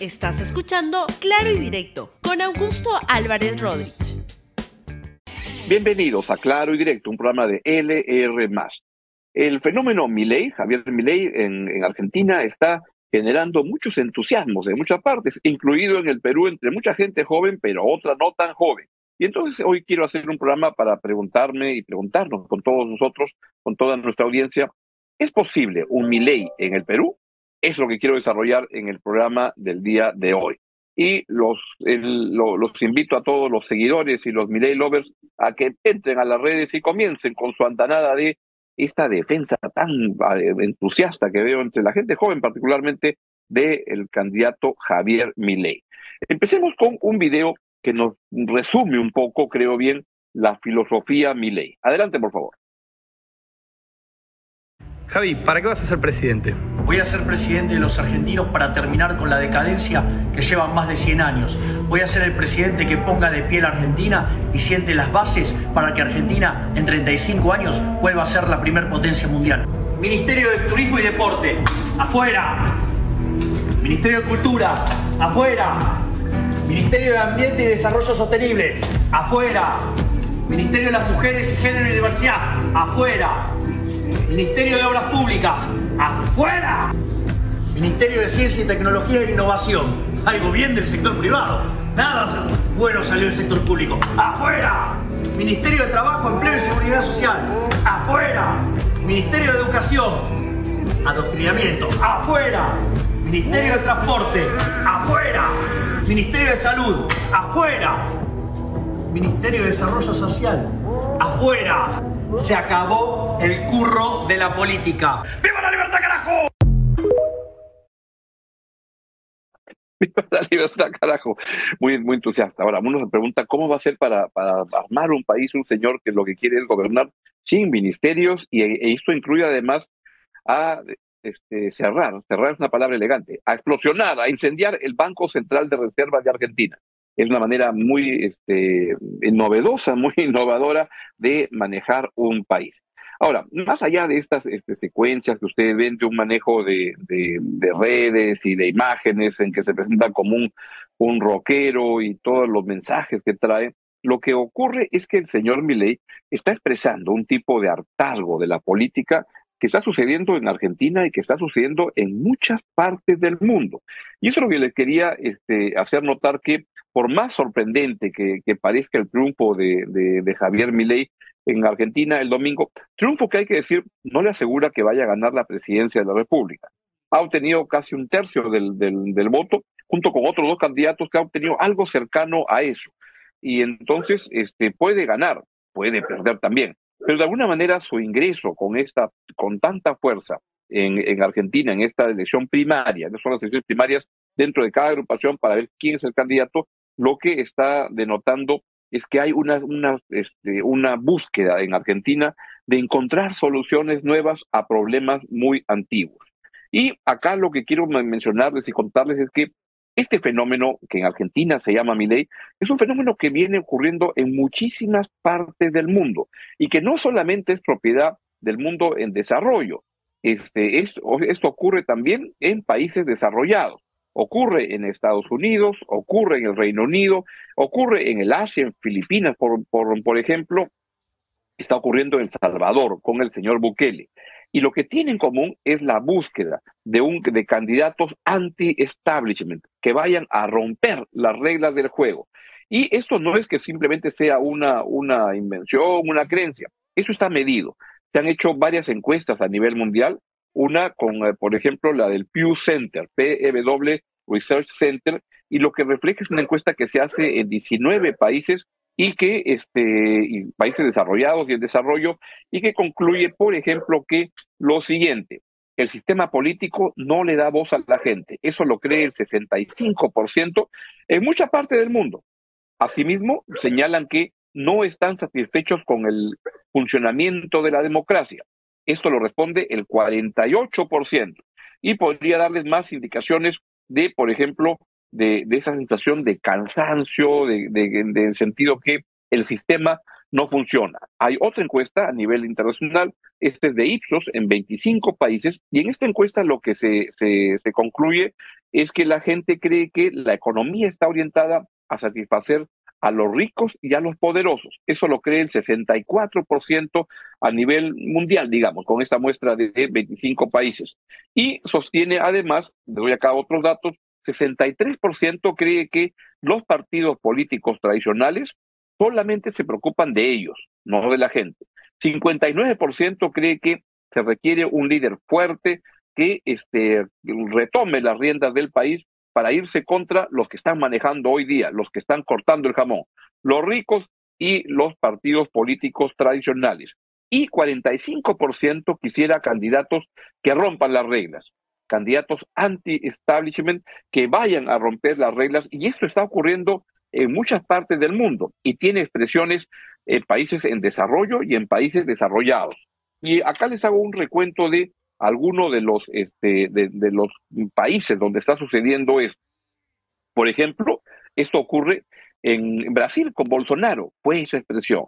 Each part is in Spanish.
Estás escuchando Claro y Directo con Augusto Álvarez Rodríguez. Bienvenidos a Claro y Directo, un programa de LR. El fenómeno Milei, Javier Milei en, en Argentina, está generando muchos entusiasmos en muchas partes, incluido en el Perú entre mucha gente joven, pero otra no tan joven. Y entonces hoy quiero hacer un programa para preguntarme y preguntarnos con todos nosotros, con toda nuestra audiencia, ¿es posible un Milei en el Perú? Es lo que quiero desarrollar en el programa del día de hoy. Y los, los invito a todos los seguidores y los Milei lovers a que entren a las redes y comiencen con su andanada de esta defensa tan eh, entusiasta que veo entre la gente joven, particularmente del candidato Javier Milei. Empecemos con un video que nos resume un poco, creo bien, la filosofía Milei. Adelante, por favor. Javi, ¿para qué vas a ser presidente? Voy a ser presidente de los argentinos para terminar con la decadencia que llevan más de 100 años. Voy a ser el presidente que ponga de pie la Argentina y siente las bases para que Argentina en 35 años vuelva a ser la primer potencia mundial. Ministerio de Turismo y Deporte, afuera. Ministerio de Cultura, afuera. Ministerio de Ambiente y Desarrollo Sostenible, afuera. Ministerio de las Mujeres, Género y Diversidad, afuera. Ministerio de Obras Públicas, afuera. Ministerio de Ciencia y Tecnología e Innovación, algo bien del sector privado. Nada bueno salió del sector público, afuera. Ministerio de Trabajo, Empleo y Seguridad Social, afuera. Ministerio de Educación, adoctrinamiento, afuera. Ministerio de Transporte, afuera. Ministerio de Salud, afuera. Ministerio de Desarrollo Social, afuera. Se acabó el curro de la política. ¡Viva la libertad, carajo! ¡Viva la libertad, carajo! Muy, muy entusiasta. Ahora, uno se pregunta cómo va a ser para, para armar un país un señor que lo que quiere es gobernar sin ministerios y e esto incluye además a este, cerrar, cerrar es una palabra elegante, a explosionar, a incendiar el Banco Central de Reserva de Argentina. Es una manera muy este, novedosa, muy innovadora de manejar un país. Ahora, más allá de estas este, secuencias que ustedes ven de un manejo de, de, redes y de imágenes en que se presenta como un, rockero y todos los mensajes que trae, lo que ocurre es que el señor Milei está expresando un tipo de hartazgo de la política que está sucediendo en Argentina y que está sucediendo en muchas partes del mundo. Y eso es lo que les quería este, hacer notar que por más sorprendente que, parezca el triunfo de, de, Javier Milei en Argentina el domingo, triunfo que hay que decir no le asegura que vaya a ganar la presidencia de la República. Ha obtenido casi un tercio del, del, voto, junto con otros dos candidatos que han obtenido algo cercano a eso. Y entonces este, puede ganar, puede perder también pero de alguna manera su ingreso con esta, con tanta fuerza en, en Argentina, en esta elección primaria, no son las elecciones primarias dentro de cada agrupación para ver quién es el candidato, lo que está denotando es que hay una, una, este, una búsqueda en Argentina de encontrar soluciones nuevas a problemas muy antiguos. Y acá lo que quiero mencionarles y contarles es que este fenómeno, que en Argentina se llama Milei, es un fenómeno que viene ocurriendo en muchísimas partes del mundo y que no solamente es propiedad del mundo en desarrollo. Este, esto, esto ocurre también en países desarrollados. Ocurre en Estados Unidos, ocurre en el Reino Unido, ocurre en el Asia, en Filipinas, por, por, por ejemplo, está ocurriendo en El Salvador con el señor Bukele y lo que tiene en común es la búsqueda de, un, de candidatos anti-establishment que vayan a romper las reglas del juego. Y esto no es que simplemente sea una, una invención, una creencia, eso está medido. Se han hecho varias encuestas a nivel mundial, una con, eh, por ejemplo, la del Pew Center, PEW Research Center, y lo que refleja es una encuesta que se hace en 19 países y que este, países desarrollados y en desarrollo, y que concluye, por ejemplo, que lo siguiente, el sistema político no le da voz a la gente. Eso lo cree el 65% en mucha parte del mundo. Asimismo, señalan que no están satisfechos con el funcionamiento de la democracia. Esto lo responde el 48%. Y podría darles más indicaciones de, por ejemplo, de, esa sensación de cansancio, de, de, sentido que el sistema no funciona. Hay otra encuesta a nivel internacional, este es de Ipsos, en 25 países, y en esta encuesta lo que se, se concluye es que la gente cree que la economía está orientada a satisfacer a los ricos y a los poderosos. Eso lo cree el 64% a nivel mundial, digamos, con esta muestra de 25 países. Y sostiene además, doy acá otros datos, 63% cree que los partidos políticos tradicionales solamente se preocupan de ellos, no de la gente. 59% cree que se requiere un líder fuerte que este, retome las riendas del país para irse contra los que están manejando hoy día, los que están cortando el jamón, los ricos y los partidos políticos tradicionales. Y 45% quisiera candidatos que rompan las reglas, candidatos anti-establishment que vayan a romper las reglas. Y esto está ocurriendo en muchas partes del mundo y tiene expresiones en países en desarrollo y en países desarrollados. Y acá les hago un recuento de alguno de los, este, de, los países donde está sucediendo esto. Por ejemplo, esto ocurre en Brasil con Bolsonaro, fue esa expresión.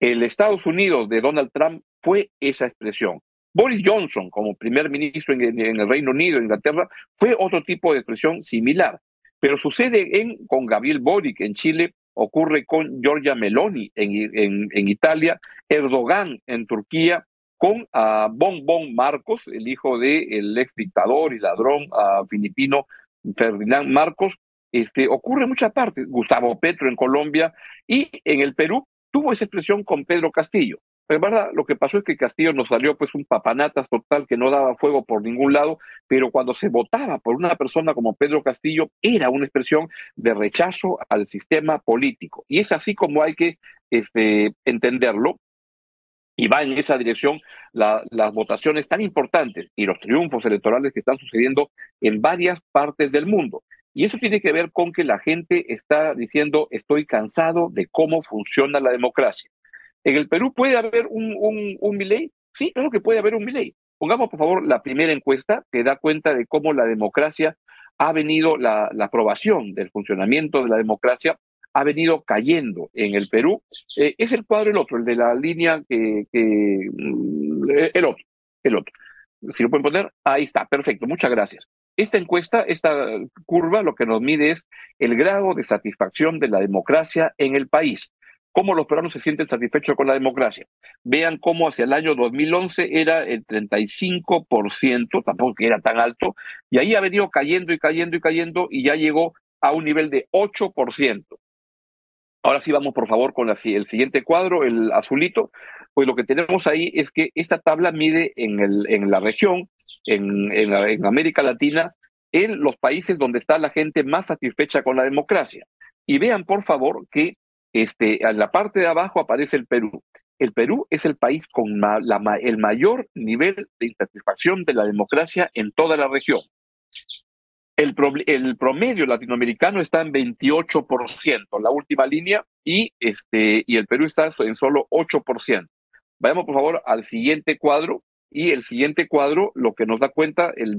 El Estados Unidos de Donald Trump fue esa expresión. Boris Johnson, como primer ministro en, el Reino Unido, Inglaterra, fue otro tipo de expresión similar. Pero sucede con Gabriel Boric en Chile, ocurre con Giorgia Meloni en Italia, Erdogan en Turquía, con a Bon Marcos, el hijo del ex dictador y ladrón filipino Ferdinand Marcos, este, ocurre en muchas partes. Gustavo Petro en Colombia y en el Perú tuvo esa expresión con Pedro Castillo. Pero verdad, lo que pasó es que Castillo nos salió pues un papanatas total que no daba fuego por ningún lado, pero cuando se votaba por una persona como Pedro Castillo era una expresión de rechazo al sistema político. Y es así como hay que este, entenderlo y va en esa dirección las votaciones tan importantes y los triunfos electorales que están sucediendo en varias partes del mundo. Y eso tiene que ver con que la gente está diciendo estoy cansado de cómo funciona la democracia. ¿En el Perú puede haber un, un, un? Sí, claro que puede haber un Milei. Pongamos, por favor, la primera encuesta que da cuenta de cómo la democracia ha venido, la, la aprobación del funcionamiento de la democracia ha venido cayendo en el Perú. Eh, es el cuadro el otro, el de la línea que, mm, el otro, el otro. Si lo pueden poner, ahí está, perfecto, muchas gracias. Esta encuesta, esta curva, lo que nos mide es el grado de satisfacción de la democracia en el país. Cómo los peruanos se sienten satisfechos con la democracia. Vean cómo hacia el año 2011 era el 35%, tampoco que era tan alto, y ahí ha venido cayendo y cayendo y cayendo y ya llegó a un nivel de 8%. Ahora sí vamos, por favor, con el siguiente cuadro, el azulito. Pues lo que tenemos ahí es que esta tabla mide en, la región, en, América Latina, en los países donde está la gente más satisfecha con la democracia. Y vean, por favor, que este, en la parte de abajo aparece el Perú. El Perú es el país con el mayor nivel de insatisfacción de la democracia en toda la región. El, el, promedio latinoamericano está en 28%, la última línea, y, este, y el Perú está en solo 8%. Vayamos, por favor, al siguiente cuadro. Y el siguiente cuadro, lo que nos da cuenta, el,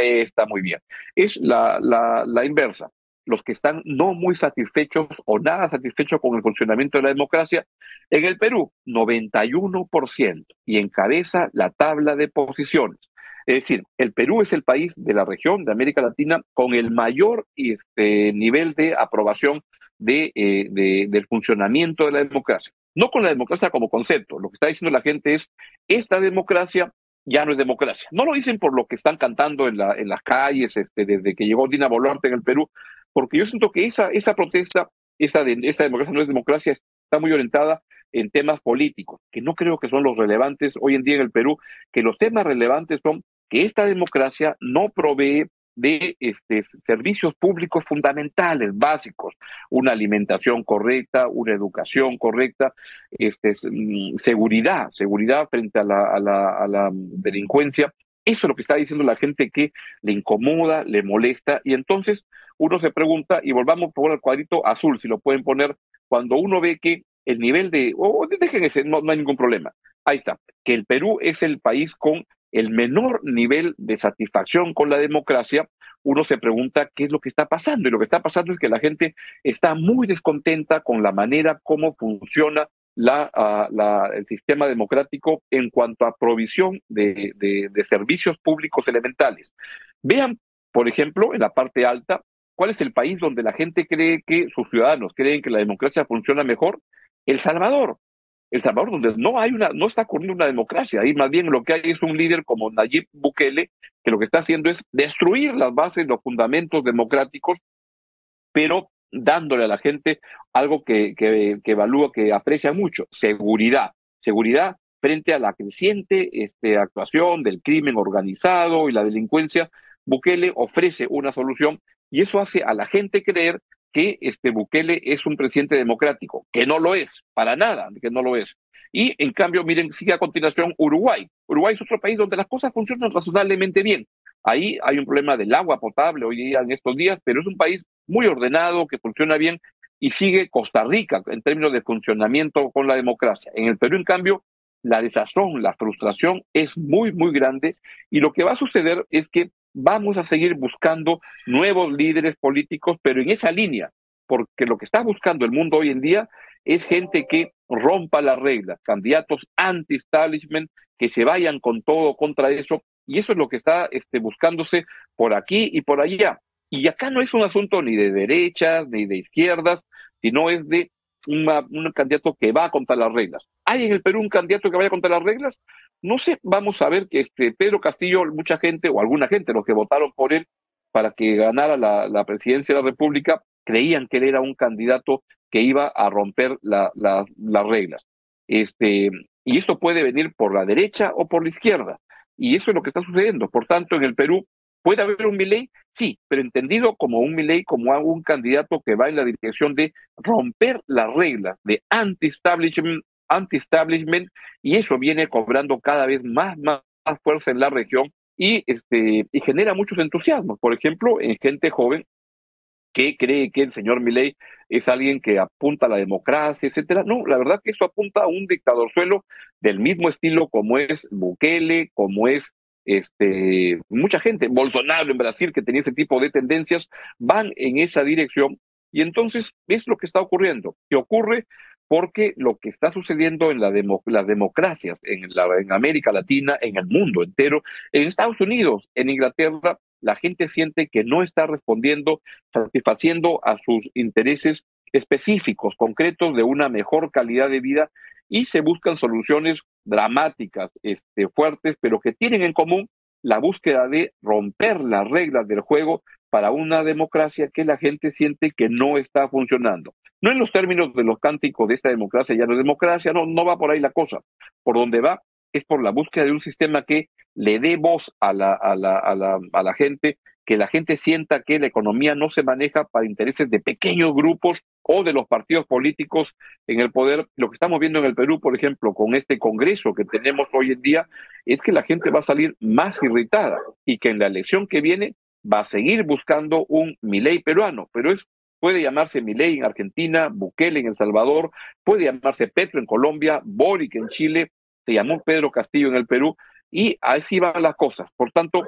eh, está muy bien. Es la, la, la inversa. Los que están no muy satisfechos o nada satisfechos con el funcionamiento de la democracia, en el Perú, 91%, y encabeza la tabla de posiciones. Es decir, el Perú es el país de la región de América Latina con el mayor este, nivel de aprobación de, eh, de, del funcionamiento de la democracia. No con la democracia como concepto. Lo que está diciendo la gente es, esta democracia ya no es democracia. No lo dicen por lo que están cantando en, la, en las calles este, desde que llegó Dina Boluarte en el Perú, porque yo siento que esa, esa protesta, esa de, esta democracia no es democracia, está muy orientada en temas políticos, que no creo que son los relevantes hoy en día en el Perú, que los temas relevantes son que esta democracia no provee de este, servicios públicos fundamentales, básicos, una alimentación correcta, una educación correcta, este, mm, seguridad, seguridad frente a la, a, la, delincuencia. Eso es lo que está diciendo la gente que le incomoda, le molesta, y entonces uno se pregunta, y volvamos por al cuadrito azul, si lo pueden poner, cuando uno ve que el nivel de, o dejen ese, no, no hay ningún problema. Ahí está, que el Perú es el país con el menor nivel de satisfacción con la democracia, uno se pregunta qué es lo que está pasando. Y lo que está pasando es que la gente está muy descontenta con la manera como funciona la, ah, el sistema democrático en cuanto a provisión de servicios públicos elementales. Vean por ejemplo, en la parte alta, ¿cuál es el país donde la gente cree que sus ciudadanos creen que la democracia funciona mejor? El Salvador. El Salvador, donde no hay una, no está ocurriendo una democracia, ahí más bien lo que hay es un líder como Nayib Bukele, que lo que está haciendo es destruir las bases, los fundamentos democráticos, pero dándole a la gente algo que, que, que evalúa, que aprecia mucho, seguridad. Seguridad frente a la creciente este, actuación del crimen organizado y la delincuencia, Bukele ofrece una solución y eso hace a la gente creer que este Bukele es un presidente democrático, que no lo es, para nada, que no lo es. Y en cambio, miren, sigue a continuación Uruguay. Uruguay es otro país donde las cosas funcionan razonablemente bien. Ahí hay un problema del agua potable hoy día en estos días, pero es un país muy ordenado, que funciona bien, y sigue Costa Rica en términos de funcionamiento con la democracia. En el Perú, en cambio, la desazón, la frustración es muy, muy grande, y lo que va a suceder es que vamos a seguir buscando nuevos líderes políticos, pero en esa línea, porque lo que está buscando el mundo hoy en día es gente que rompa las reglas, candidatos anti-establishment, que se vayan con todo contra eso, y eso es lo que está este, buscándose por aquí y por allá. Y acá no es un asunto ni de derechas ni de izquierdas, sino es de un candidato que va contra las reglas. ¿Hay en el Perú un candidato que vaya contra las reglas? No sé, vamos a ver que este Pedro Castillo, mucha gente o alguna gente, los que votaron por él para que ganara la, presidencia de la República, creían que él era un candidato que iba a romper las reglas. Este, y esto puede venir por la derecha o por la izquierda. Y eso es lo que está sucediendo. Por tanto, en el Perú, ¿puede haber un Milei? Sí, pero entendido como un Milei, como un candidato que va en la dirección de romper las reglas, de anti-establishment anti-establishment y eso viene cobrando cada vez más, más, fuerza en la región y, este, y genera muchos entusiasmos. Por ejemplo, en gente joven que cree que el señor Milei es alguien que apunta a la democracia, etcétera. No, la verdad que eso apunta a un dictador suelo del mismo estilo como es Bukele, como es este mucha gente, Bolsonaro en Brasil que tenía ese tipo de tendencias, van en esa dirección y entonces es lo que está ocurriendo. ¿Qué ocurre? Porque lo que está sucediendo en la las democracias en, la, América Latina, en el mundo entero, en Estados Unidos, en Inglaterra, la gente siente que no está respondiendo, satisfaciendo a sus intereses específicos, concretos de una mejor calidad de vida y se buscan soluciones dramáticas, este, fuertes, pero que tienen en común la búsqueda de romper las reglas del juego para una democracia que la gente siente que no está funcionando. No en los términos de los cánticos de esta democracia, ya no es democracia, no, no va por ahí la cosa. Por donde va es por la búsqueda de un sistema que le dé voz a la, a la, a la, a la gente, que la gente sienta que la economía no se maneja para intereses de pequeños grupos o de los partidos políticos en el poder. Lo que estamos viendo en el Perú, por ejemplo, con este Congreso que tenemos hoy en día, es que la gente va a salir más irritada y que en la elección que viene va a seguir buscando un Milei peruano, pero es puede llamarse Milei en Argentina, Bukele en El Salvador, puede llamarse Petro en Colombia, Boric en Chile, se llamó Pedro Castillo en el Perú, y así van las cosas. Por tanto,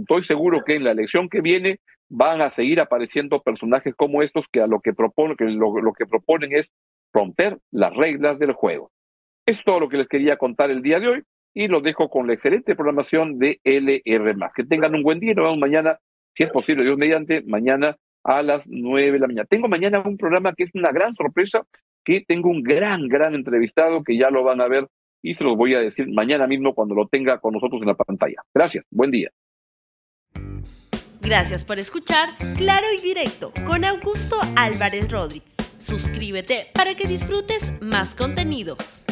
estoy seguro que en la elección que viene van a seguir apareciendo personajes como estos que a lo que proponen, que lo, que proponen es romper las reglas del juego. Es todo lo que les quería contar el día de hoy y los dejo con la excelente programación de LR. Que tengan un buen día y nos vemos mañana si es posible, Dios mediante, mañana a las nueve de la mañana. Tengo mañana un programa que es una gran sorpresa, que tengo un gran, gran entrevistado que ya lo van a ver y se los voy a decir mañana mismo cuando lo tenga con nosotros en la pantalla. Gracias, buen día. Gracias por escuchar Claro y Directo con Augusto Álvarez Rodríguez. Suscríbete para que disfrutes más contenidos.